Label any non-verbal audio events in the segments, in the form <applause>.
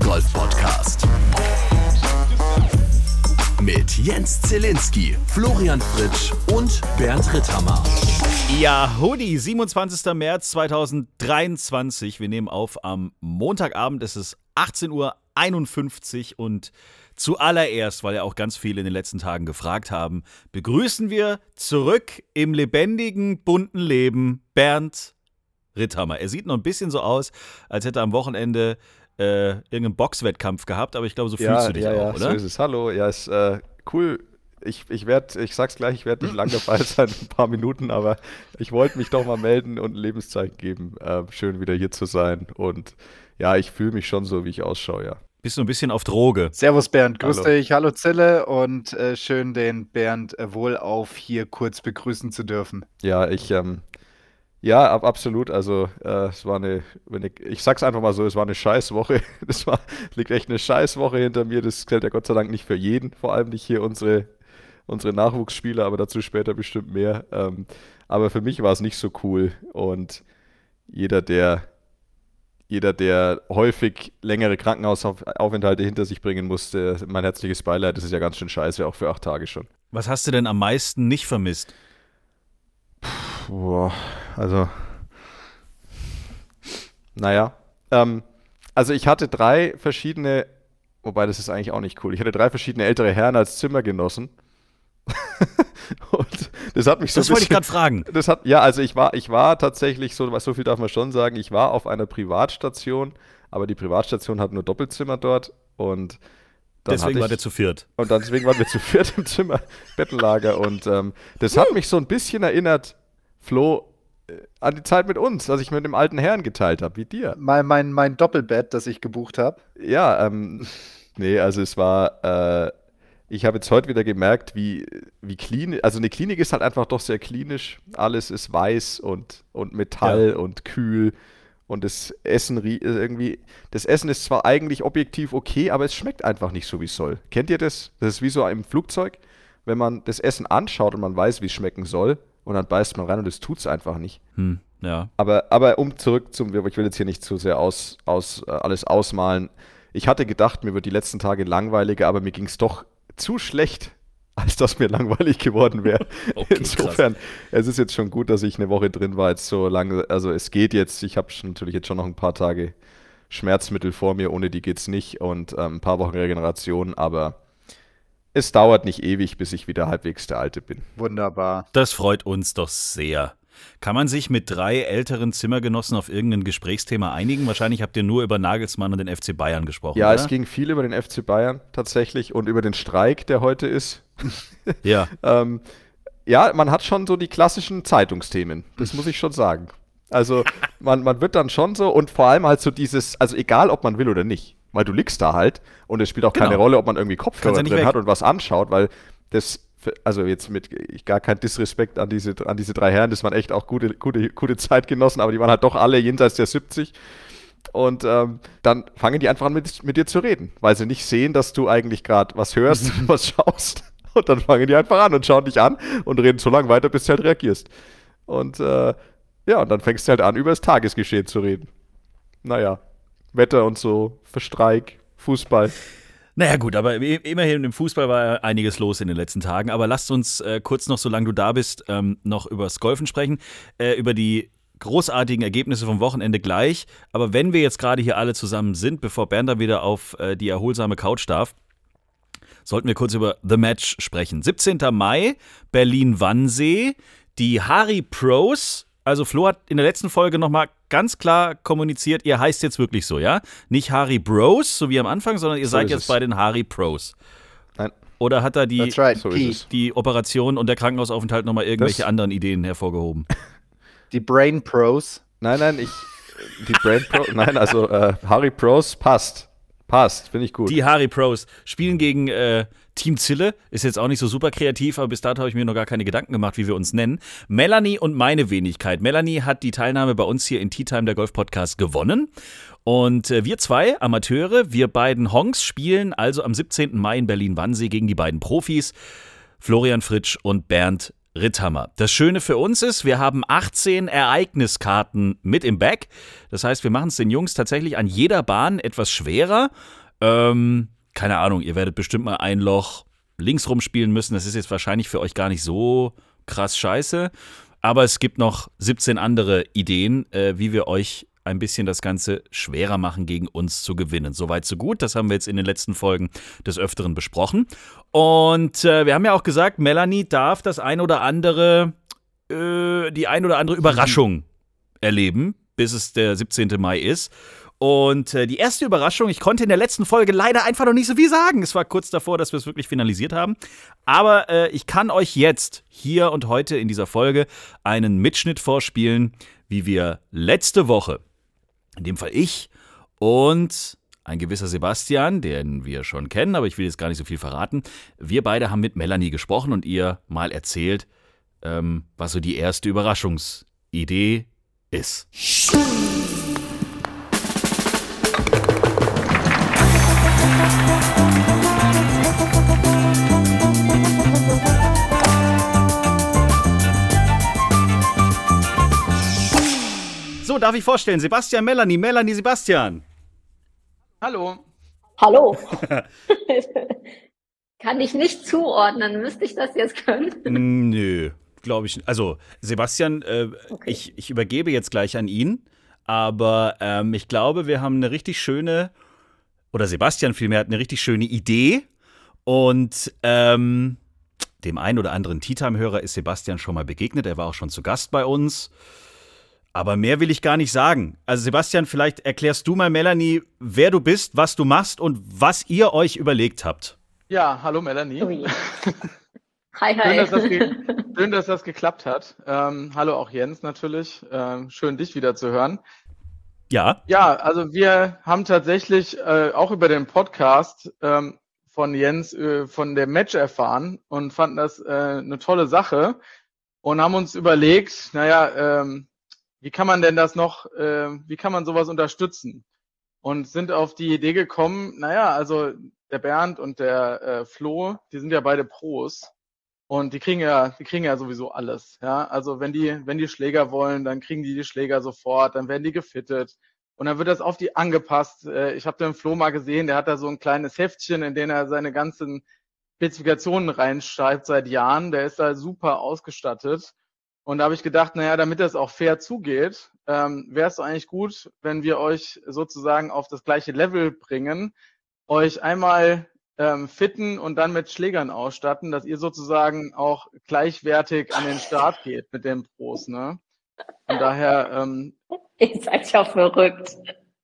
Golf Podcast. Mit Jens Zielinski, Florian Fritsch und Bernd Ritthammer. Ja, Hoodie, 27. März 2023. Wir nehmen auf am Montagabend. Es ist 18.51 Uhr und zuallererst, weil ja auch ganz viele in den letzten Tagen gefragt haben, begrüßen wir zurück im lebendigen, bunten Leben Bernd Ritthammer. Er sieht noch ein bisschen so aus, als hätte er am Wochenende äh, irgendeinen Boxwettkampf gehabt, aber ich glaube, so fühlst ja, du dich ja, auch, ja, oder? So ist es. Hallo, ja, ist äh, cool. Ich, ich werde, ich sag's gleich, ich werde nicht lange <laughs> dabei sein, ein paar Minuten, aber ich wollte mich doch mal melden und ein Lebenszeichen geben. Äh, schön wieder hier zu sein und ja, ich fühle mich schon so, wie ich ausschaue, ja. Bist du ein bisschen auf Droge? Servus Bernd, grüß Hallo. dich, hallo Zille und äh, schön den Bernd wohlauf hier kurz begrüßen zu dürfen. Ja, ich, ähm, ja, ab, absolut. Also, äh, es war eine, wenn ich, ich sag's einfach mal so, es war eine Scheißwoche. <laughs> Das war, liegt echt eine Scheißwoche hinter mir. Das gilt ja Gott sei Dank nicht für jeden, vor allem nicht hier unsere, unsere Nachwuchsspieler, aber dazu später bestimmt mehr. Ähm, aber für mich war es nicht so cool. Und jeder, der, jeder, der häufig längere Krankenhausaufenthalte hinter sich bringen musste, mein herzliches Beileid, das ist ja ganz schön scheiße, auch für acht Tage schon. Was hast du denn am meisten nicht vermisst? Boah, also. Naja. Ähm, also ich hatte drei verschiedene, wobei das ist eigentlich auch nicht cool. Ich hatte drei verschiedene ältere Herren als Zimmergenossen. <laughs> Und das hat mich so Das wollte ich gerade fragen. das hat, ja, also ich war, ich war tatsächlich, so, so viel darf man schon sagen, ich war auf einer Privatstation, aber die Privatstation hat nur Doppelzimmer dort und dann Deswegen hatte war ich, der zu viert. und dann, deswegen waren wir zu viert im Zimmer, Bettenlager. Und ähm, das hat mich so ein bisschen erinnert, Flo, äh, an die Zeit mit uns, als ich mit dem alten Herrn geteilt habe, wie dir. Mein, mein, mein Doppelbett, das ich gebucht habe. Ja, ähm, nee, also es war, äh, ich habe jetzt heute wieder gemerkt, wie, wie klinisch, also eine Klinik ist halt einfach doch sehr klinisch. Alles ist weiß und, und Metall Ja. und kühl. Und das Essen äh, irgendwie, das Essen ist zwar eigentlich objektiv okay, aber es schmeckt einfach nicht so, wie es soll. Kennt ihr das? Das ist wie so im Flugzeug, wenn man das Essen anschaut und man weiß, wie es schmecken soll, und dann beißt man rein und es tut es einfach nicht. Hm, ja. Aber, aber um zurück zum, ich will jetzt hier nicht zu sehr aus, aus, äh, alles ausmalen. Ich hatte gedacht, mir wird die letzten Tage langweiliger, aber mir ging es doch zu schlecht, <laughs> als dass mir langweilig geworden wäre. <laughs> Okay, Insofern, es ist jetzt schon gut, dass ich eine Woche drin war, jetzt so lange, also es geht jetzt, ich habe natürlich jetzt schon noch ein paar Tage Schmerzmittel vor mir, ohne die geht's nicht und ähm, ein paar Wochen Regeneration, aber es dauert nicht ewig, bis ich wieder halbwegs der Alte bin. Wunderbar. Das freut uns doch sehr. Kann man sich mit drei älteren Zimmergenossen auf irgendein Gesprächsthema einigen? Wahrscheinlich habt ihr nur über Nagelsmann und den FC Bayern gesprochen. Ja, oder? es ging viel über den FC Bayern tatsächlich und über den Streik, der heute ist. Ja. <laughs> Ähm, ja, man hat schon so die klassischen Zeitungsthemen, das muss ich schon sagen. Also man, man wird dann schon so und vor allem halt so dieses, also egal ob man will oder nicht, weil du liegst da halt und es spielt auch keine Genau. Rolle, ob man irgendwie Kopfhörer ja drin weg. hat und was anschaut, weil das, also jetzt mit gar kein Disrespekt an diese, an diese drei Herren, das waren echt auch gute, gute, gute Zeitgenossen, aber die waren halt doch alle jenseits der 70. Und ähm, dann fangen die einfach an, mit, mit dir zu reden, weil sie nicht sehen, dass du eigentlich gerade was hörst, <laughs> was schaust. Und dann fangen die einfach an und schauen dich an und reden so lange weiter, bis du halt reagierst. Und äh, ja, und dann fängst du halt an, über das Tagesgeschehen zu reden. Naja, Wetter und so, Verstreik, Fußball. Naja, gut, aber immerhin im Fußball war einiges los in den letzten Tagen. Aber lasst uns äh, kurz noch, solange du da bist, ähm, noch übers Golfen sprechen. Äh, über die großartigen Ergebnisse vom Wochenende gleich. Aber wenn wir jetzt gerade hier alle zusammen sind, bevor Bernd dann wieder auf äh, die erholsame Couch darf, sollten wir kurz über The Match sprechen. 17. Mai, Berlin-Wannsee. Die Harry Pros, also Flo hat in der letzten Folge nochmal ganz klar kommuniziert, ihr heißt jetzt wirklich so, ja? Nicht Harry Bros, so wie am Anfang, sondern ihr So seid jetzt es. bei den Harry Pros. Nein, Oder hat da die, right. so es. die Operation und der Krankenhausaufenthalt nochmal irgendwelche Das- anderen Ideen hervorgehoben? Die Brain Pros. Nein, nein, ich. Die Brain Pro. Nein, also äh, Harry Pros passt. Passt, finde ich gut. Die Harry Pros spielen gegen äh, Team Zille. Ist jetzt auch nicht so super kreativ, aber bis dato habe ich mir noch gar keine Gedanken gemacht, wie wir uns nennen. Melanie und meine Wenigkeit. Melanie hat die Teilnahme bei uns hier in Tea Time, der Golf Podcast, gewonnen. Und äh, wir zwei Amateure, wir beiden Honks spielen also am 17. Mai in Berlin-Wannsee gegen die beiden Profis, Florian Fritsch und Bernd Ritthammer. Das Schöne für uns ist, wir haben 18 Ereigniskarten mit im Back. Das heißt, wir machen es den Jungs tatsächlich an jeder Bahn etwas schwerer. Ähm, keine Ahnung, ihr werdet bestimmt mal ein Loch links rumspielen müssen. Das ist jetzt wahrscheinlich für euch gar nicht so krass scheiße. Aber es gibt noch 17 andere Ideen, äh, wie wir euch ein bisschen das Ganze schwerer machen, gegen uns zu gewinnen. Soweit, so gut. Das haben wir jetzt in den letzten Folgen des Öfteren besprochen. Und äh, wir haben ja auch gesagt, Melanie darf das ein oder andere, äh, die ein oder andere Überraschung erleben, bis es der 17. Mai ist. Und äh, die erste Überraschung, ich konnte in der letzten Folge leider einfach noch nicht so viel sagen. Es war kurz davor, dass wir es wirklich finalisiert haben. Aber äh, ich kann euch jetzt hier und heute in dieser Folge einen Mitschnitt vorspielen, wie wir letzte Woche in dem Fall ich und ein gewisser Sebastian, den wir schon kennen, aber ich will jetzt gar nicht so viel verraten. Wir beide haben mit Melanie gesprochen und ihr mal erzählt, ähm, was so die erste Überraschungsidee ist. Darf ich vorstellen, Sebastian, Melanie, Melanie, Sebastian. Hallo. Hallo. <laughs> <laughs> Kann ich nicht zuordnen. Müsste ich das jetzt können? Nö, glaube ich. nicht. Also, Sebastian, äh, Okay. ich, ich übergebe jetzt gleich an ihn, aber ähm, ich glaube, wir haben eine richtig schöne, oder Sebastian vielmehr hat eine richtig schöne Idee und ähm, dem einen oder anderen Tea Time-Hörer ist Sebastian schon mal begegnet. Er war auch schon zu Gast bei uns. Aber mehr will ich gar nicht sagen. Also Sebastian, vielleicht erklärst du mal Melanie, wer du bist, was du machst und was ihr euch überlegt habt. Ja, hallo Melanie. Ui. <laughs> Hi, Schön, hi. dass das, ge <laughs> schön, dass das geklappt hat. Ähm, hallo auch Jens natürlich. Ähm, schön, dich wieder zu hören. Ja, Ja, also wir haben tatsächlich äh, auch über den Podcast ähm, von Jens äh, von dem Match erfahren und fanden das äh, eine tolle Sache und haben uns überlegt, naja, ähm, wie kann man denn das noch, äh, wie kann man sowas unterstützen? Und sind auf die Idee gekommen, naja, also der Bernd und der äh, Flo, die sind ja beide Pros und die kriegen ja, die kriegen ja sowieso alles. Ja, also wenn die, wenn die Schläger wollen, dann kriegen die die Schläger sofort, dann werden die gefittet und dann wird das auf die angepasst. Äh, Ich habe den Flo mal gesehen, der hat da so ein kleines Heftchen, in dem er seine ganzen Spezifikationen reinschreibt seit Jahren. Der ist da super ausgestattet. Und da habe ich gedacht, naja, damit das auch fair zugeht, ähm, wäre es eigentlich gut, wenn wir euch sozusagen auf das gleiche Level bringen, euch einmal ähm, fitten und dann mit Schlägern ausstatten, dass ihr sozusagen auch gleichwertig an den Start geht mit den Pros. Ne? Von daher, ähm, <laughs> Ihr seid ja verrückt.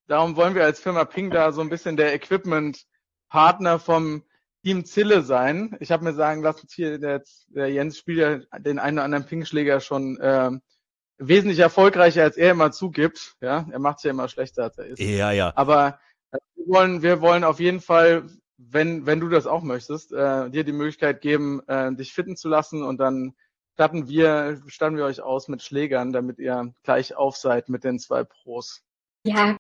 darum wollen wir als Firma Ping da so ein bisschen der Equipment-Partner vom Team Zille sein. Ich habe mir sagen lassen, hier der, der Jens spielt ja den einen oder anderen Ping-Schläger schon ähm, wesentlich erfolgreicher, als er immer zugibt. Ja, er macht ja immer schlechter, als er ist. ja, ja. Aber äh, wir wollen, wir wollen auf jeden Fall, wenn, wenn du das auch möchtest, äh, dir die Möglichkeit geben, äh, dich fitten zu lassen und dann statten wir, statten wir euch aus mit Schlägern, damit ihr gleich auf seid mit den zwei Pros. Ja,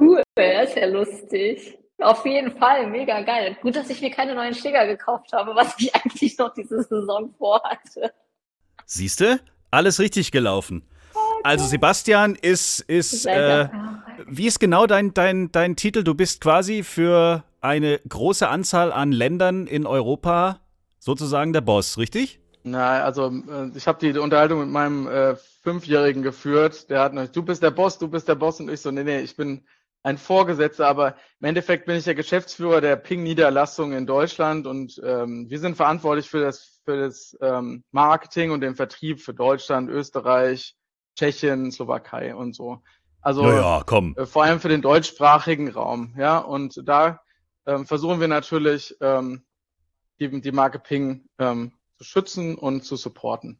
cool. Das ist ja lustig. Auf jeden Fall. Mega geil. Gut, dass ich mir keine neuen Schläger gekauft habe, was ich <laughs> eigentlich noch diese Saison vorhatte. Siehste? Alles richtig gelaufen. Also Sebastian ist, ist äh, wie ist genau dein, dein, dein Titel? Du bist quasi für eine große Anzahl an Ländern in Europa sozusagen der Boss, richtig? Na, also äh, ich habe die Unterhaltung mit meinem äh, Fünfjährigen geführt. Der hat noch, du bist der Boss, du bist der Boss und ich so, nee, nee, ich bin ein Vorgesetzter, aber im Endeffekt bin ich der Geschäftsführer der Ping-Niederlassung in Deutschland und ähm, wir sind verantwortlich für das, für das ähm, Marketing und den Vertrieb für Deutschland, Österreich, Tschechien, Slowakei und so. Also Naja, komm. äh, vor allem für den deutschsprachigen Raum, ja. Und da ähm, versuchen wir natürlich ähm, die, die Marke Ping ähm, zu schützen und zu supporten.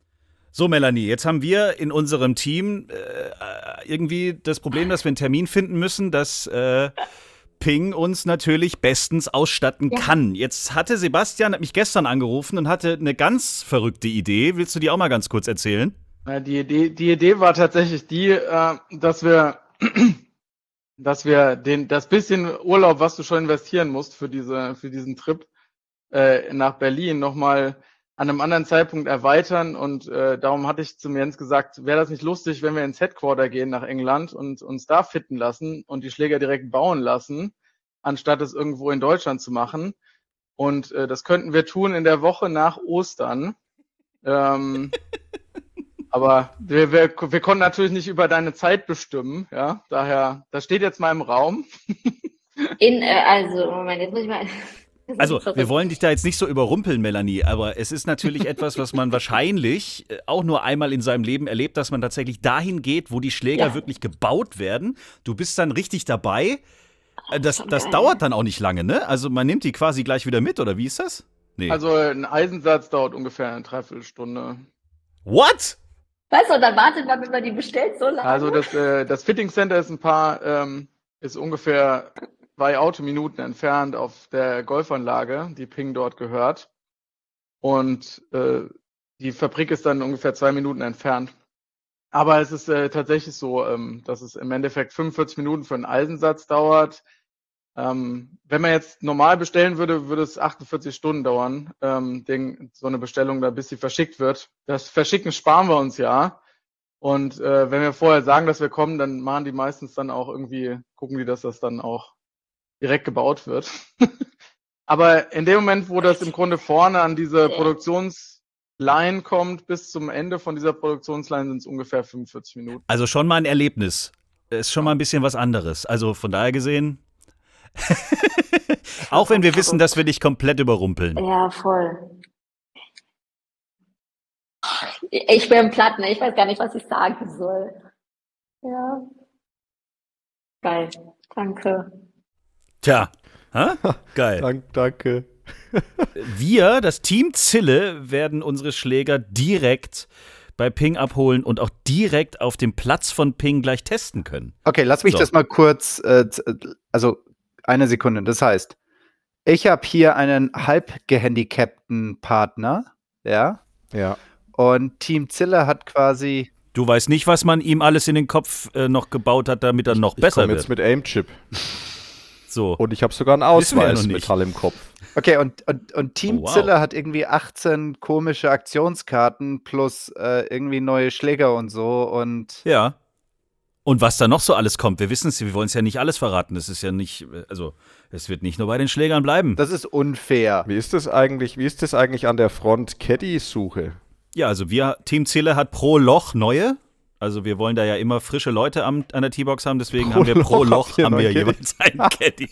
So, Melanie, jetzt haben wir in unserem Team äh, irgendwie das Problem, dass wir einen Termin finden müssen, dass äh, Ping uns natürlich bestens ausstatten Ja. kann. Jetzt hatte Sebastian hat mich gestern angerufen und hatte eine ganz verrückte Idee. Willst du die auch mal ganz kurz erzählen? Äh, Die Idee, die Idee war tatsächlich die, äh, dass wir, <clears throat> dass wir den, das bisschen Urlaub, was du schon investieren musst für diese, für diesen Trip äh, nach Berlin, nochmal an einem anderen Zeitpunkt erweitern und äh, darum hatte ich zum Jens gesagt, wäre das nicht lustig, wenn wir ins Headquarter gehen nach England und uns da fitten lassen und die Schläger direkt bauen lassen, anstatt es irgendwo in Deutschland zu machen. Und äh, das könnten wir tun in der Woche nach Ostern. Ähm, <laughs> aber wir, wir, wir konnten natürlich nicht über deine Zeit bestimmen, ja. Daher, das steht jetzt mal im Raum. In, äh, also, Moment, jetzt muss ich mal. Also, <laughs> wir wollen dich da jetzt nicht so überrumpeln, Melanie, aber es ist natürlich etwas, was man wahrscheinlich äh, auch nur einmal in seinem Leben erlebt, dass man tatsächlich dahin geht, wo die Schläger Ja. wirklich gebaut werden. Du bist dann richtig dabei. Äh, Das, das dauert dann auch nicht lange, ne? Also, man nimmt die quasi gleich wieder mit, oder wie ist das? Nee. Also ein Eisensatz dauert ungefähr eine Dreiviertelstunde. What? Weißt du, und dann wartet man, wenn man die bestellt, so lange. Also das, äh, das Fitting Center ist ein paar, ähm, ist ungefähr zwei Autominuten entfernt auf der Golfanlage, die Ping dort gehört. Und äh, die Fabrik ist dann ungefähr zwei Minuten entfernt. Aber es ist äh, tatsächlich so, ähm, dass es im Endeffekt 45 Minuten für einen Eisensatz dauert. Ähm, wenn man jetzt normal bestellen würde, würde es 48 Stunden dauern, ähm, den, so eine Bestellung da, bis sie verschickt wird. Das Verschicken sparen wir uns ja. Und äh, wenn wir vorher sagen, dass wir kommen, dann machen die meistens dann auch irgendwie, gucken die, dass das dann auch direkt gebaut wird. <laughs> Aber in dem Moment, wo das im Grunde vorne an diese Produktionsline kommt, bis zum Ende von dieser Produktionsline sind es ungefähr 45 Minuten. Also schon mal ein Erlebnis. Ist schon mal ein bisschen was anderes. Also von daher gesehen. <laughs> auch wenn wir wissen, dass wir dich komplett überrumpeln. Ja, voll. Ich bin platt, ne? Ich weiß gar nicht, was ich sagen soll. Ja. Geil. Danke. Tja. Hä? <laughs> Geil. Dank, danke. <laughs> Wir, das Team Zille, werden unsere Schläger direkt bei Ping abholen und auch direkt auf dem Platz von Ping gleich testen können. Okay, lass mich So. das mal kurz, äh, also eine Sekunde. Das heißt, ich habe hier einen halb gehandicapten Partner, ja, Ja. und Team Zille hat quasi, Du weißt nicht, was man ihm alles in den Kopf äh, noch gebaut hat, damit er noch Ich besser komme jetzt wird. mit Aimchip. <laughs> So. Und ich habe sogar einen ja Ausweis. Metall im Kopf. <laughs> okay, und, und, und Team Oh, wow. Hat irgendwie 18 komische Aktionskarten plus äh, irgendwie neue Schläger und so und Ja. Und was da noch so alles kommt, wir wissen es, wir wollen es ja nicht alles verraten. Das ist ja nicht, also es wird nicht nur bei den Schlägern bleiben. das ist unfair. Wie ist das eigentlich, wie ist das eigentlich an der Front Caddy-Suche? Ja, also wir, Team Zille hat pro Loch neue. Also wir wollen da ja immer frische Leute am, an der T-Box haben, deswegen Pro haben wir pro Loch haben wir jeweils einen <laughs> Caddy.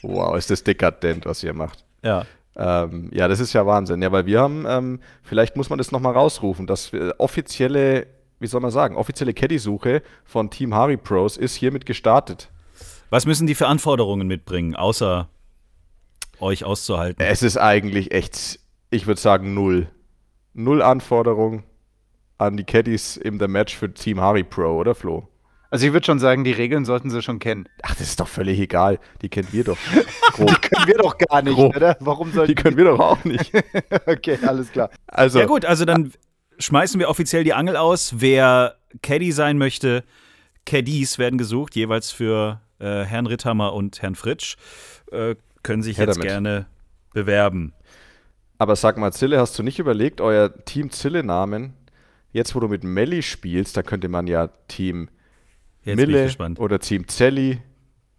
Wow, ist das dekadent, was ihr macht. Ja. Ähm, ja, das ist ja Wahnsinn. Ja, weil wir haben, ähm, vielleicht muss man das nochmal rausrufen, dass wir offizielle, wie soll man sagen, offizielle Caddy-Suche von Team Harry Pros ist hiermit gestartet. Was müssen die für Anforderungen mitbringen, außer euch auszuhalten? Es ist eigentlich echt, ich würde sagen, null. Null Anforderung an die Caddies im der Match für Team Harry Pro, oder Flo? Also ich würde schon sagen, die Regeln sollten sie schon kennen. Ach, das ist doch völlig egal. Die kennen wir doch. <laughs> Grob. Können wir doch gar nicht, Grob. oder? Warum sollten Die können wir doch auch nicht. <laughs> Okay, alles klar. Also, Ja gut, also dann schmeißen wir offiziell die Angel aus. Wer Caddy sein möchte, Caddies werden gesucht, jeweils für äh, Herrn Ritthammer und Herrn Fritsch. Äh, können sich Her jetzt damit. gerne bewerben. aber sag mal, Zille, hast du nicht überlegt, euer Team Zille-Namen, jetzt wo du mit Melli spielst, da könnte man ja Team Jetzt Mille oder Team Zelli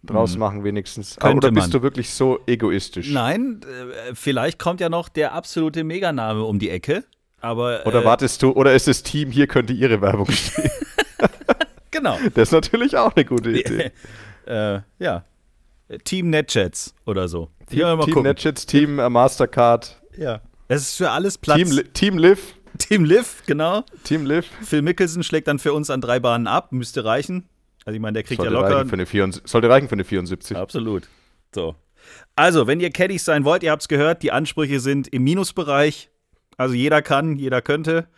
draus machen wenigstens. Ah, Könnte oder bist man. du wirklich so egoistisch? Nein, äh, vielleicht kommt ja noch der absolute Meganame um die Ecke. Aber Oder äh, wartest du, oder ist das Team, hier könnte ihre Werbung <laughs> stehen? genau. <laughs> Das ist natürlich auch eine gute Idee. <laughs> äh, ja. Team Netjets oder so. Team, Team gucken. Netchits, Team äh, Mastercard, Ja. Es ist für alles Platz. Team, Team Liv, <laughs> Team Liv, genau. Team Liv. Phil Mickelson schlägt dann für uns an drei Bahnen ab, müsste reichen. Also ich meine, der kriegt Sollte, ja locker. reichen für eine 74, sollte reichen für eine 74. Absolut. So. Also, wenn ihr Caddies sein wollt, ihr habt es gehört, die Ansprüche sind im Minusbereich. Also jeder kann, jeder könnte.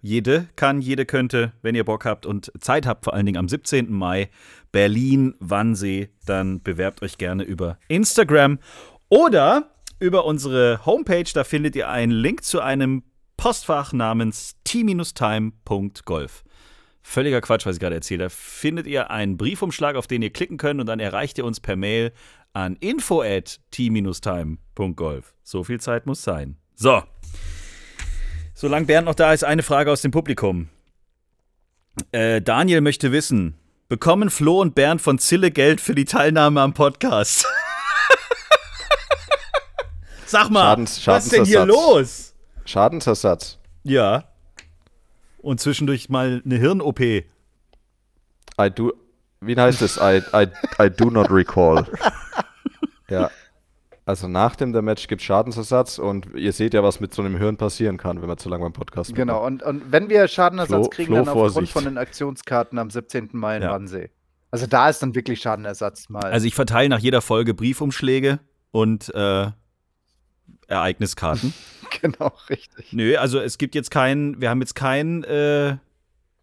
Jede kann, jede könnte, wenn ihr Bock habt und Zeit habt, vor allen Dingen am 17. Mai, Berlin, Wannsee, dann bewerbt euch gerne über Instagram oder über unsere Homepage. Da findet ihr einen Link zu einem Postfach namens t-time.golf. Völliger Quatsch, was ich gerade erzähle. Da findet ihr einen Briefumschlag, auf den ihr klicken könnt und dann erreicht ihr uns per Mail an info at t-time.golf. So viel Zeit muss sein. So. Solange Bernd noch da ist, eine Frage aus dem Publikum. Äh, Daniel möchte wissen, bekommen Flo und Bernd von Zille Geld für die Teilnahme am Podcast? <laughs> Sag mal, Schadens- was ist denn hier los? Schadensersatz. Ja. Und zwischendurch mal eine Hirn-OP. I do. Wie heißt es? I, I, I do not recall. <laughs> ja. Also nach dem der Match gibt Schadensersatz und ihr seht ja, was mit so einem Hirn passieren kann, wenn man zu lange beim Podcast Genau, und, und wenn wir Schadenersatz Flo- kriegen, Flo, dann aufgrund Vorsicht. von den Aktionskarten am 17. Mai in Ja. Wannsee. Also da ist dann wirklich Schadenersatz mal. Also ich verteile nach jeder Folge Briefumschläge und äh, Ereigniskarten. <laughs> genau, richtig. Nö, also es gibt jetzt kein, wir haben jetzt kein äh,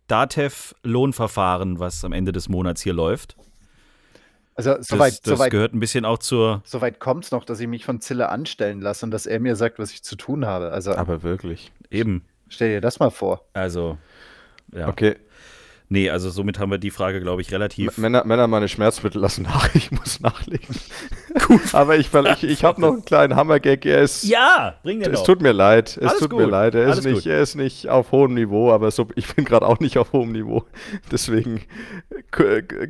Datev-Lohnverfahren, was am Ende des Monats hier läuft. Also Das, soweit, das soweit, gehört ein bisschen auch zur. soweit kommt es noch, dass ich mich von Zille anstellen lasse und dass er mir sagt, was ich zu tun habe. Also Aber wirklich. Eben. stell dir das mal vor. Also. Ja. Okay. Nee, also somit haben wir die Frage, glaube ich, relativ. M- Männer, Männer, meine Schmerzmittel lassen nach. <laughs> Ich muss nachlegen. Gut. Aber ich, ich, ich habe noch einen kleinen Hammergag. Er ist. Ja, bring den Es doch. tut mir leid, es Alles tut mir gut, leid. Er ist, alles nicht, gut. er ist nicht auf hohem Niveau, aber so, ich bin gerade auch nicht auf hohem Niveau. Deswegen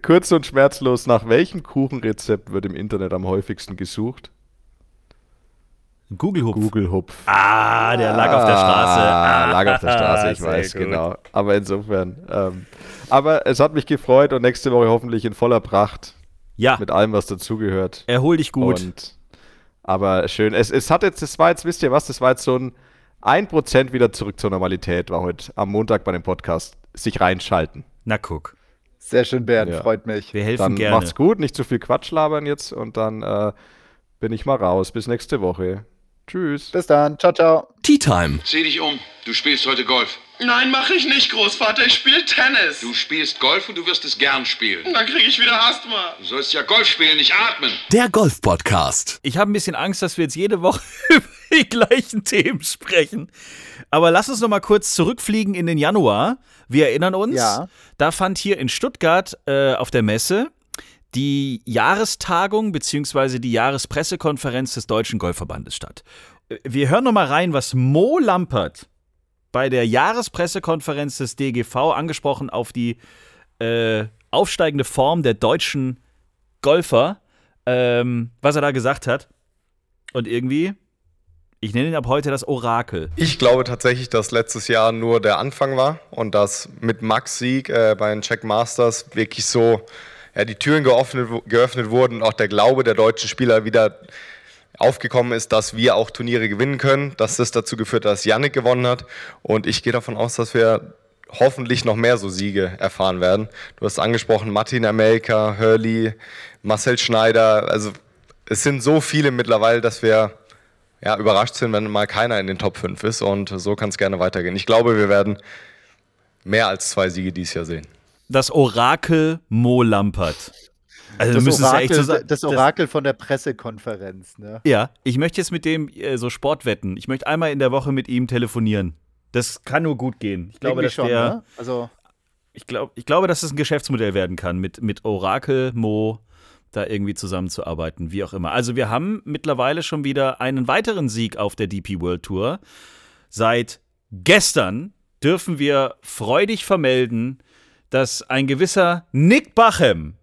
kurz und schmerzlos, nach welchem Kuchenrezept wird im Internet am häufigsten gesucht? Google Hupf. Google Hupf. Ah, der lag auf der Straße. Ah, <laughs> lag auf der Straße, ich weiß, gut. genau. Aber insofern. Ähm, aber es hat mich gefreut und nächste Woche hoffentlich in voller Pracht Ja, mit allem, was dazugehört. erhol dich gut. Und, aber schön. Es, es hat jetzt, das war jetzt, wisst ihr was, das war jetzt so ein 1% wieder zurück zur Normalität, war heute am Montag bei dem Podcast. Sich reinschalten. Na guck, Sehr schön, Bernd, Ja. freut mich. wir helfen Dann gerne. macht's gut, nicht zu viel Quatsch labern jetzt und dann äh, bin ich mal raus. Bis nächste Woche. Tschüss. Bis dann, ciao, ciao. Tea Time. Sieh dich um. Du spielst heute Golf. Nein, mache ich nicht, Großvater. Ich spiele Tennis. Du spielst Golf und du wirst es gern spielen. Dann kriege ich wieder Asthma. Du sollst ja Golf spielen, nicht atmen. Der Golf Podcast. Ich habe ein bisschen Angst, dass wir jetzt jede Woche <laughs> über die gleichen Themen sprechen. Aber lass uns noch mal kurz zurückfliegen in den Januar. Wir erinnern uns, Ja. da fand hier in Stuttgart äh, auf der Messe die Jahrestagung bzw. die Jahrespressekonferenz des Deutschen Golfverbandes statt. Äh, Wir hören noch mal rein, was Mo Lampert bei der Jahrespressekonferenz des DGV angesprochen auf die äh, aufsteigende Form der deutschen Golfer, ähm, was er da gesagt hat. Und irgendwie, ich nenne ihn ab heute das Orakel. Ich glaube tatsächlich, dass letztes Jahr nur der Anfang war und dass mit Max Sieg äh, bei den Check Masters wirklich so ja, die Türen geöffnet, geöffnet wurden und auch der Glaube der deutschen Spieler wieder aufgekommen ist, dass wir auch Turniere gewinnen können, dass das dazu geführt hat, dass Yannick gewonnen hat und ich gehe davon aus, dass wir hoffentlich noch mehr so Siege erfahren werden. Du hast angesprochen, Martin Amerika, Hurley, Marcel Schneider, also es sind so viele mittlerweile, dass wir ja, überrascht sind, wenn mal keiner in den Top 5 ist. Und so kann es gerne weitergehen. Ich glaube, wir werden mehr als zwei Siege dieses Jahr sehen. Das Orakel Mo Lampert. Also, Das es ja echt Orakel, so sagen. das Orakel von der Pressekonferenz, ne? Ja, ich möchte jetzt mit dem äh, so Sport wetten. Ich möchte einmal in der Woche mit ihm telefonieren. Das kann nur gut gehen. Ich glaube, Irgendwie dass schon, der, ne? Also, ich, glaub, ich glaube, dass es ein Geschäftsmodell werden kann, mit, mit Orakel Mo da irgendwie zusammenzuarbeiten, wie auch immer. Also wir haben mittlerweile schon wieder einen weiteren Sieg auf der DP World Tour. Seit gestern dürfen wir freudig vermelden, dass ein gewisser Nick Bachem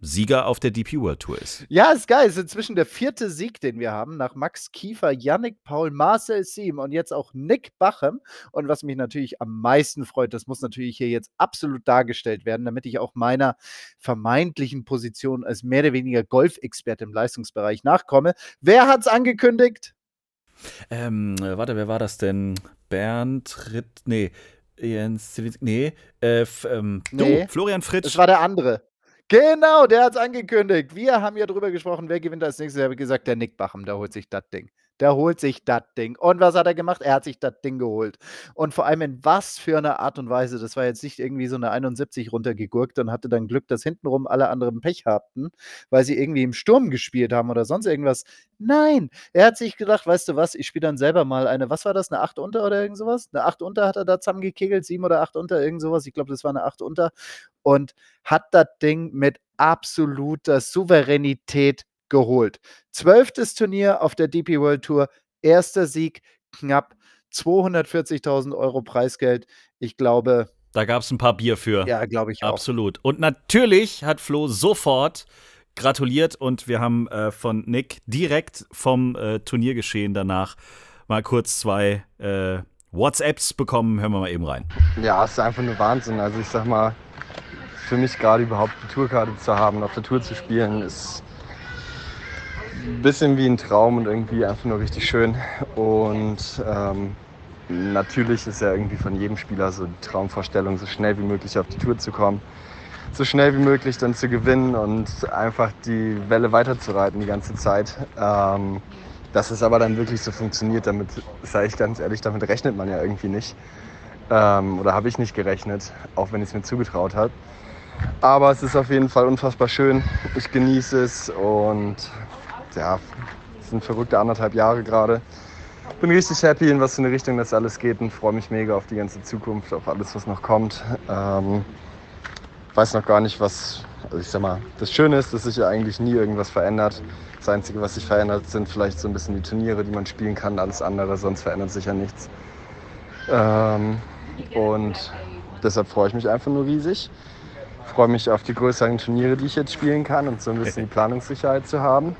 Sieger auf der DP World Tour ist. ja, ist geil. Ist inzwischen der vierte Sieg, den wir haben, nach Max Kiefer, Yannick Paul, Marcel Siem und jetzt auch Nick Bachem. Und was mich natürlich am meisten freut, das muss natürlich hier jetzt absolut dargestellt werden, damit ich auch meiner vermeintlichen Position als mehr oder weniger Golfexperte im Leistungsbereich nachkomme. Wer hat's angekündigt? Ähm, äh, warte, wer war das denn? Bernd Ritt, nee, Jens Zielinski, nee, äh, ähm, Nee. du, Florian Fritsch. Das war der andere. Genau, der hat's angekündigt. Wir haben ja drüber gesprochen, wer gewinnt als nächstes. Er hat gesagt, der Nick Bachem, der holt sich das Ding. Der holt sich das Ding. Und was hat er gemacht? Er hat sich das Ding geholt. Und vor allem in was für einer Art und Weise. Das war jetzt nicht irgendwie so eine 71 runtergegurkt und hatte dann Glück, dass hintenrum alle anderen Pech hatten, weil sie irgendwie im Sturm gespielt haben oder sonst irgendwas. Nein, er hat sich gedacht, weißt du was, ich spiele dann selber mal eine, was war das, eine 8 unter oder irgend sowas? Eine 8 unter hat er da zusammengekegelt, 7 oder 8 unter, irgend sowas. Ich glaube, das war eine 8 unter. Und hat das Ding mit absoluter Souveränität geholt. Zwölftes Turnier auf der DP World Tour, erster Sieg, knapp 240.000 Euro Preisgeld. Ich glaube, Da gab es ein paar Bier für. ja, glaube ich auch. Absolut. Und natürlich hat Flo sofort gratuliert und wir haben äh, von Nick direkt vom äh, Turniergeschehen danach mal kurz zwei äh, WhatsApps bekommen. Hören wir mal eben rein. Ja, es ist einfach nur Wahnsinn. Also ich sag mal, für mich gerade überhaupt die Tourkarte zu haben, auf der Tour zu spielen, ist bisschen wie ein Traum und irgendwie einfach nur richtig schön. Und ähm, natürlich ist ja irgendwie von jedem Spieler so die Traumvorstellung, so schnell wie möglich auf die Tour zu kommen, so schnell wie möglich dann zu gewinnen und einfach die Welle weiterzureiten die ganze Zeit. Ähm, dass es aber dann wirklich so funktioniert, damit, sage ich ganz ehrlich, damit rechnet man ja irgendwie nicht. Ähm, oder habe ich nicht gerechnet, auch wenn ich es mir zugetraut habe. Aber es ist auf jeden Fall unfassbar schön. Ich genieße es und ja, es sind verrückte anderthalb Jahre gerade. Bin richtig happy, in was für eine Richtung das alles geht und freue mich mega auf die ganze Zukunft, auf alles, was noch kommt. Ähm, weiß noch gar nicht, was, also ich sag mal, das Schöne ist, dass sich ja eigentlich nie irgendwas verändert. Das Einzige, was sich verändert, sind vielleicht so ein bisschen die Turniere, die man spielen kann, alles andere, sonst verändert sich ja nichts. Ähm, und deshalb freue ich mich einfach nur riesig. Freue mich auf die größeren Turniere, die ich jetzt spielen kann und so ein bisschen die <laughs> Planungssicherheit zu haben.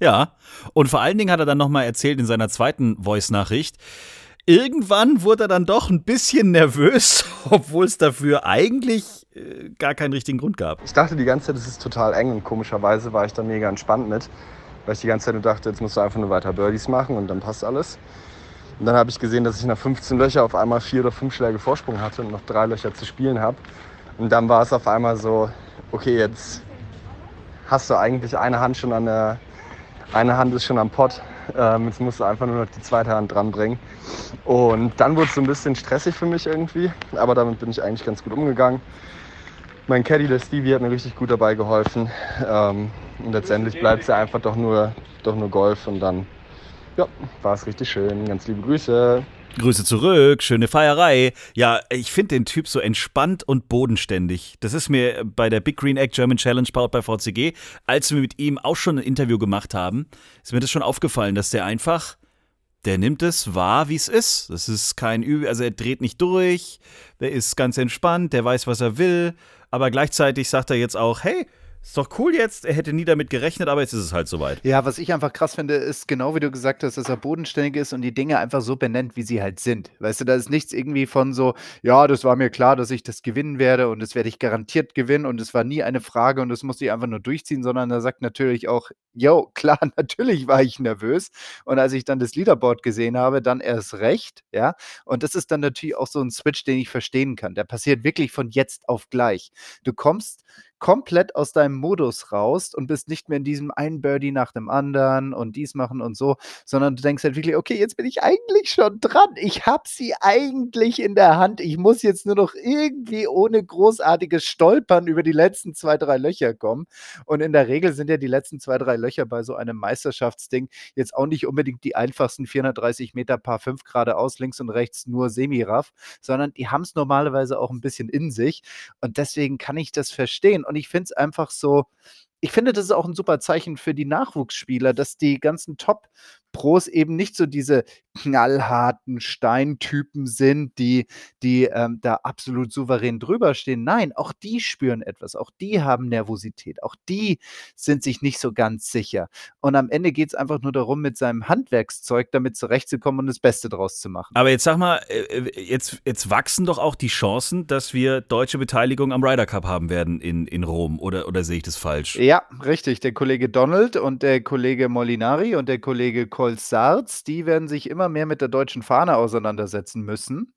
Ja, und vor allen Dingen hat er dann nochmal erzählt in seiner zweiten Voice-Nachricht, irgendwann wurde er dann doch ein bisschen nervös, <laughs> obwohl es dafür eigentlich äh, gar keinen richtigen Grund gab. Ich dachte die ganze Zeit, es ist total eng und komischerweise war ich da mega entspannt mit, weil ich die ganze Zeit nur dachte, jetzt musst du einfach nur weiter Birdies machen und dann passt alles. Und dann habe ich gesehen, dass ich nach 15 Löcher auf einmal vier oder fünf Schläge Vorsprung hatte und noch drei Löcher zu spielen habe. Und dann war es auf einmal so, okay, jetzt hast du eigentlich eine Hand schon an der, eine Hand ist schon am Pott. Ähm, jetzt musst du einfach nur noch die zweite Hand dranbringen. Und dann wurde es so ein bisschen stressig für mich irgendwie, aber damit bin ich eigentlich ganz gut umgegangen. Mein Caddy, der Stevie, hat mir richtig gut dabei geholfen. Ähm, und letztendlich bleibt es ja einfach doch nur, doch nur Golf und dann ja, war es richtig schön. Ganz liebe Grüße. Grüße zurück, schöne Feierei. Ja, ich finde den Typ so entspannt und bodenständig. Das ist mir bei der Big Green Egg German Challenge powered bei VCG, als wir mit ihm auch schon ein Interview gemacht haben, ist mir das schon aufgefallen, dass der einfach, der nimmt es wahr, wie es ist. Das ist kein Übel, also er dreht nicht durch, der ist ganz entspannt, der weiß, was er will, aber gleichzeitig sagt er jetzt auch, hey, ist doch cool jetzt, er hätte nie damit gerechnet, aber jetzt ist es halt soweit. Ja, was ich einfach krass finde, ist genau wie du gesagt hast, dass er bodenständig ist und die Dinge einfach so benennt, wie sie halt sind. Weißt du, da ist nichts irgendwie von so, ja, das war mir klar, dass ich das gewinnen werde und das werde ich garantiert gewinnen und es war nie eine Frage und das musste ich einfach nur durchziehen, sondern er sagt natürlich auch, yo, <laughs> klar, natürlich war ich nervös und als ich dann das Leaderboard gesehen habe, dann erst recht, ja, und das ist dann natürlich auch so ein Switch, den ich verstehen kann. Der passiert wirklich von jetzt auf gleich. Du kommst komplett aus deinem Modus raus und bist nicht mehr in diesem einen Birdie nach dem anderen und dies machen und so, sondern du denkst halt wirklich, okay, jetzt bin ich eigentlich schon dran. Ich habe sie eigentlich in der Hand. Ich muss jetzt nur noch irgendwie ohne großartiges Stolpern über die letzten zwei, drei Löcher kommen. Und in der Regel sind ja die letzten zwei, drei Löcher bei so einem Meisterschaftsding jetzt auch nicht unbedingt die einfachsten 430 Meter Paar 5 geradeaus, links und rechts nur Semiraff, sondern die haben es normalerweise auch ein bisschen in sich. Und deswegen kann ich das verstehen. Und ich finde es einfach so, ich finde, das ist auch ein super Zeichen für die Nachwuchsspieler, dass die ganzen Top-Pros eben nicht so diese knallharten Steintypen sind, die, die ähm, da absolut souverän drüber stehen. Nein, auch die spüren etwas, auch die haben Nervosität, auch die sind sich nicht so ganz sicher. Und am Ende geht es einfach nur darum, mit seinem Handwerkszeug damit zurechtzukommen und das Beste draus zu machen. Aber jetzt sag mal, äh, jetzt, jetzt wachsen doch auch die Chancen, dass wir deutsche Beteiligung am Ryder Cup haben werden in, in Rom, oder, oder sehe ich das falsch? Richtig. Der Kollege Donald und der Kollege Molinari und der Kollege Kolsarz, die werden sich immer mehr mit der deutschen Fahne auseinandersetzen müssen.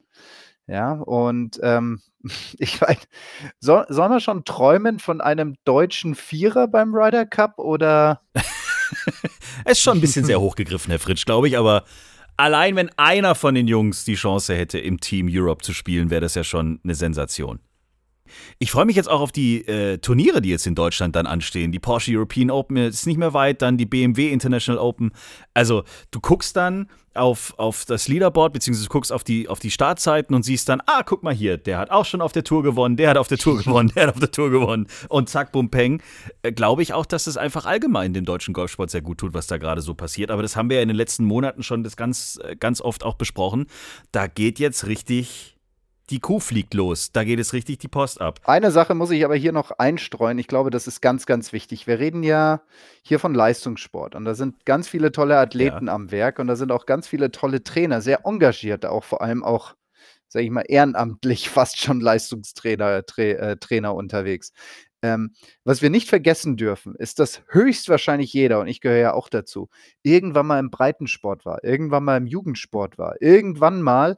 Ja, und ähm, <laughs> ich meine, soll, sollen wir schon träumen von einem deutschen Vierer beim Ryder Cup oder? Es <laughs> ist schon ein bisschen sehr hochgegriffen, Herr Fritsch, glaube ich, aber allein wenn einer von den Jungs die Chance hätte, im Team Europe zu spielen, wäre das ja schon eine Sensation. Ich freue mich jetzt auch auf die äh, Turniere, die jetzt in Deutschland dann anstehen. Die Porsche European Open ist nicht mehr weit, dann die BMW International Open. Also du guckst dann auf, auf das Leaderboard, beziehungsweise du guckst auf die, auf die Startzeiten und siehst dann, ah, guck mal hier, der hat auch schon auf der Tour gewonnen, der hat auf der Tour gewonnen, der hat auf der Tour gewonnen. Und zack, bum, peng. Äh, Glaube ich auch, dass es einfach allgemein dem deutschen Golfsport sehr gut tut, was da gerade so passiert. Aber das haben wir ja in den letzten Monaten schon das ganz, äh, ganz oft auch besprochen. Da geht jetzt richtig die Kuh fliegt los. Da geht es richtig die Post ab. Eine Sache muss ich aber hier noch einstreuen. Ich glaube, das ist ganz, ganz wichtig. Wir reden ja hier von Leistungssport und da sind ganz viele tolle Athleten ja. am Werk und da sind auch ganz viele tolle Trainer, sehr engagierte, auch vor allem auch, sage ich mal, ehrenamtlich <laughs> fast schon Leistungstrainer Tra äh, Trainer unterwegs. Ähm, was wir nicht vergessen dürfen, ist, dass höchstwahrscheinlich jeder, und ich gehöre ja auch dazu, irgendwann mal im Breitensport war, irgendwann mal im Jugendsport war, irgendwann mal,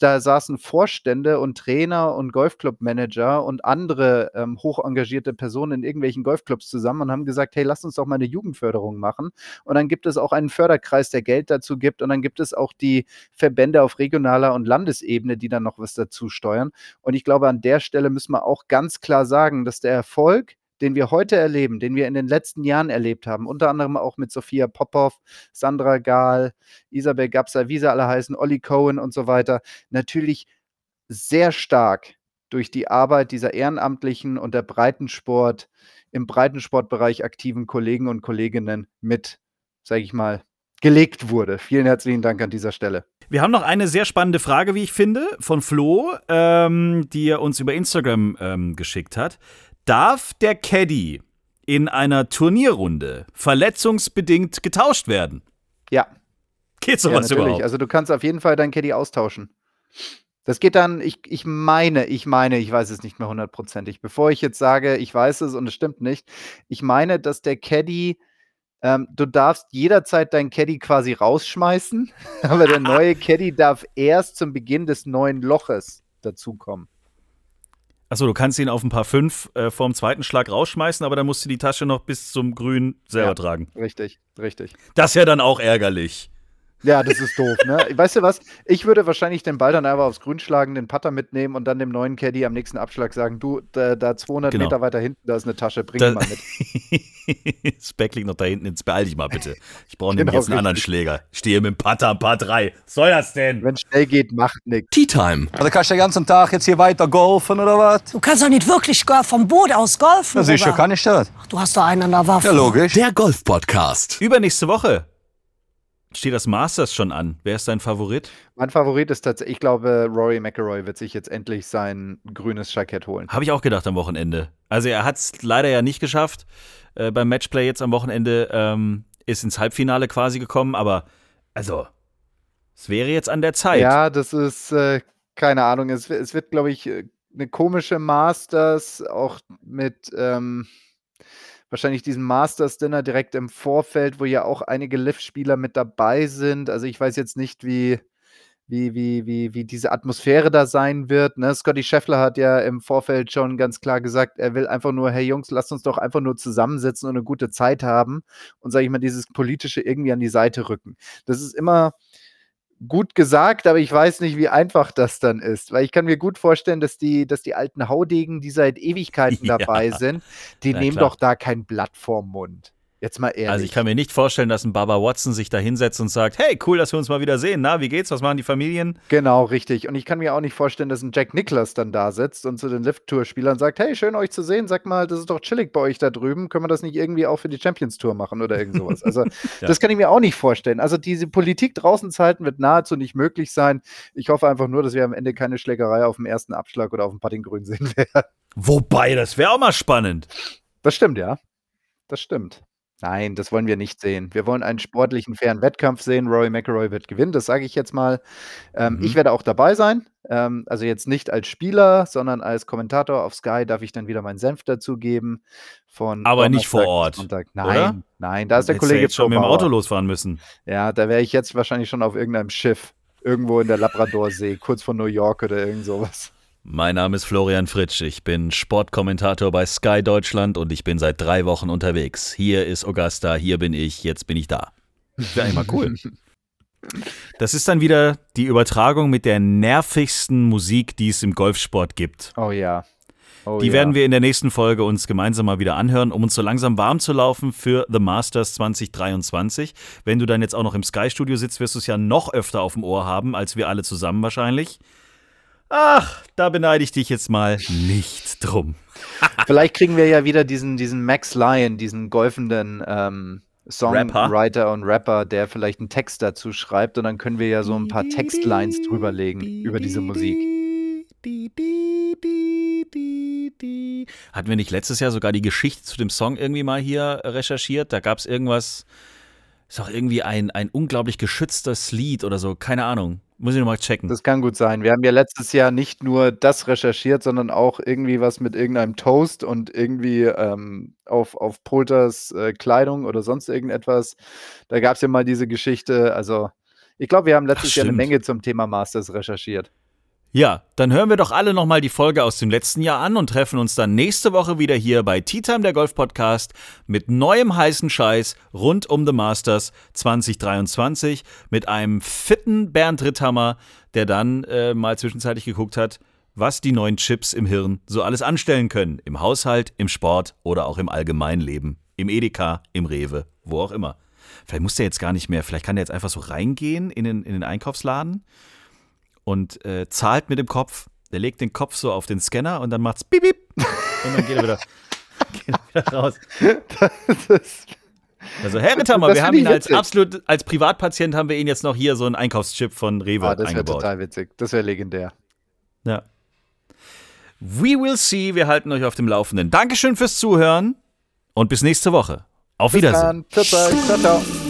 da saßen Vorstände und Trainer und Golfclub-Manager und andere ähm, hoch engagierte Personen in irgendwelchen Golfclubs zusammen und haben gesagt, hey, lass uns doch mal eine Jugendförderung machen. Und dann gibt es auch einen Förderkreis, der Geld dazu gibt. Und dann gibt es auch die Verbände auf regionaler und Landesebene, die dann noch was dazu steuern. Und ich glaube, an der Stelle müssen wir auch ganz klar sagen, dass der Erfolg Erfolg, den wir heute erleben, den wir in den letzten Jahren erlebt haben, unter anderem auch mit Sophia Popov, Sandra Gahl, Isabel Gapser, wie sie alle heißen, Olli Cohen und so weiter, natürlich sehr stark durch die Arbeit dieser ehrenamtlichen und der Breitensport, im Breitensportbereich aktiven Kollegen und Kolleginnen mit, sage ich mal, gelegt wurde. Vielen herzlichen Dank an dieser Stelle. Wir haben noch eine sehr spannende Frage, wie ich finde, von Flo, ähm, die er uns über Instagram ähm, geschickt hat. Darf der Caddy in einer Turnierrunde verletzungsbedingt getauscht werden? Ja. Geht sowas ja, überhaupt? Also du kannst auf jeden Fall deinen Caddy austauschen. Das geht dann, ich, ich meine, ich meine, ich weiß es nicht mehr hundertprozentig. Bevor ich jetzt sage, ich weiß es und es stimmt nicht, ich meine, dass der Caddy, ähm, du darfst jederzeit deinen Caddy quasi rausschmeißen, <laughs> aber der <laughs> neue Caddy darf erst zum Beginn des neuen Loches dazukommen. Achso, du kannst ihn auf ein paar fünf äh, vorm zweiten Schlag rausschmeißen, aber dann musst du die Tasche noch bis zum Grün selber ja, tragen. Richtig, richtig. Das ist ja dann auch ärgerlich. Ja, das ist doof, ne? Weißt du was? Ich würde wahrscheinlich den Ball dann einfach aufs Grün schlagen, den Putter mitnehmen und dann dem neuen Caddy am nächsten Abschlag sagen: Du, da, da 200 genau. Meter weiter hinten, da ist eine Tasche, bring da, mal mit. <laughs> das Back liegt noch da hinten, jetzt beeil dich mal bitte. Ich brauche genau, nämlich jetzt einen richtig. anderen Schläger. Ich stehe mit dem Putter am Paar 3. Was soll das denn? Wenn schnell geht, macht nichts. Tea Time. Also kannst du den ganzen Tag jetzt hier weiter golfen oder was? Du kannst doch nicht wirklich vom Boot aus golfen. Ja, sicher kann ich das. Ach, du hast doch einen an der Waffe. Ja, logisch. Der Golf-Podcast. Übernächste Woche Steht das Masters schon an? Wer ist dein Favorit? Mein Favorit ist tatsächlich, ich glaube, Rory McIlroy wird sich jetzt endlich sein grünes Jackett holen. Habe ich auch gedacht am Wochenende. Also er hat es leider ja nicht geschafft. Äh, beim Matchplay jetzt am Wochenende ähm, ist ins Halbfinale quasi gekommen, aber also es wäre jetzt an der Zeit. Ja, das ist äh, keine Ahnung. Es, es wird, glaube ich, äh, eine komische Masters, auch mit ähm, wahrscheinlich diesen Masters Dinner direkt im Vorfeld, wo ja auch einige Lift-Spieler mit dabei sind. Also ich weiß jetzt nicht, wie, wie, wie, wie, wie diese Atmosphäre da sein wird. Ne? Scotty Scheffler hat ja im Vorfeld schon ganz klar gesagt, er will einfach nur, hey Jungs, lasst uns doch einfach nur zusammensitzen und eine gute Zeit haben und, sage ich mal, dieses Politische irgendwie an die Seite rücken. Das ist immer gut gesagt, aber ich weiß nicht, wie einfach das dann ist. Weil ich kann mir gut vorstellen, dass die, dass die alten Haudegen, die seit Ewigkeiten <laughs> dabei ja. sind, die Na, nehmen klar. doch da kein Blatt vorm Mund. Jetzt mal ehrlich. Also ich kann mir nicht vorstellen, dass ein Baba Watson sich da hinsetzt und sagt, hey, cool, dass wir uns mal wieder sehen. Na, wie geht's? Was machen die Familien? Genau, richtig. Und ich kann mir auch nicht vorstellen, dass ein Jack Nicklaus dann da sitzt und zu den Lift-Tour-Spielern sagt, hey, schön euch zu sehen. Sag mal, das ist doch chillig bei euch da drüben. Können wir das nicht irgendwie auch für die Champions Tour machen oder irgend sowas? Also <laughs> ja. das kann ich mir auch nicht vorstellen. Also diese Politik draußen zu halten wird nahezu nicht möglich sein. Ich hoffe einfach nur, dass wir am Ende keine Schlägerei auf dem ersten Abschlag oder auf dem Puttinggrün sehen <laughs> werden. Wobei, das wäre auch mal spannend. Das stimmt, ja. Das stimmt. Nein, das wollen wir nicht sehen. Wir wollen einen sportlichen, fairen Wettkampf sehen. Rory McIlroy wird gewinnen, das sage ich jetzt mal. Ähm, mhm. Ich werde auch dabei sein. Ähm, also jetzt nicht als Spieler, sondern als Kommentator auf Sky darf ich dann wieder meinen Senf dazugeben. Von Aber nicht vor Ort. Nein, oder? nein, da ist der Kollege jetzt schon mit dem Auto losfahren müssen. Ja, da wäre ich jetzt wahrscheinlich schon auf irgendeinem Schiff. Irgendwo in der Labradorsee, kurz vor New York oder irgend sowas. Mein Name ist Florian Fritsch, ich bin Sportkommentator bei Sky Deutschland und ich bin seit drei Wochen unterwegs. Hier ist Augusta, hier bin ich, jetzt bin ich da. Wäre eigentlich mal cool. Das ist dann wieder die Übertragung mit der nervigsten Musik, die es im Golfsport gibt. Oh ja. Oh, Die ja. werden wir in der nächsten Folge uns gemeinsam mal wieder anhören, um uns so langsam warm zu laufen für The Masters 2023. Wenn du dann jetzt auch noch im Sky-Studio sitzt, wirst du es ja noch öfter auf dem Ohr haben, als wir alle zusammen wahrscheinlich. Ach, da beneide ich dich jetzt mal nicht drum. <laughs> Vielleicht kriegen wir ja wieder diesen, diesen Max Lyon, diesen golfenden ähm, Songwriter und Rapper, der vielleicht einen Text dazu schreibt und dann können wir ja so ein paar Textlines drüberlegen über diese Musik. Hatten wir nicht letztes Jahr sogar die Geschichte zu dem Song irgendwie mal hier recherchiert? Da gab es irgendwas, ist auch irgendwie ein, ein unglaublich geschütztes Lied oder so, keine Ahnung. Muss ich nochmal checken. Das kann gut sein. Wir haben ja letztes Jahr nicht nur das recherchiert, sondern auch irgendwie was mit irgendeinem Toast und irgendwie ähm, auf, auf Polters äh, Kleidung oder sonst irgendetwas. Da gab es ja mal diese Geschichte. Also, ich glaube, wir haben letztes Jahr eine. Menge zum Thema Masters recherchiert. Ja, dann hören wir doch alle nochmal die Folge aus dem letzten Jahr an und treffen uns dann nächste Woche wieder hier bei Tea Time, der Golf Podcast, mit neuem heißen Scheiß rund um The Masters 2023 mit einem fitten Bernd Ritthammer, der dann äh, mal zwischenzeitlich geguckt hat, was die neuen Chips im Hirn so alles anstellen können. Im Haushalt, im Sport oder auch im Allgemeinleben. Im Edeka, im Rewe, wo auch immer. Vielleicht muss der jetzt gar nicht mehr, vielleicht kann der jetzt einfach so reingehen in den, in den Einkaufsladen und äh, zahlt mit dem Kopf. Der legt den Kopf so auf den Scanner und dann macht's bip bip <laughs> und dann geht er wieder, <laughs> geht er wieder raus. Also Herr Das wir haben ihn als witzig. absolut, als Privatpatient haben wir ihn jetzt noch hier so einen Einkaufschip von Rewe Ah, das wäre eingebaut. total witzig. Das wäre legendär. Ja. We will see, wir halten euch auf dem Laufenden. Dankeschön fürs Zuhören und bis nächste Woche. Auf Bis Wiedersehen. dann. Ciao, ciao. ciao, ciao.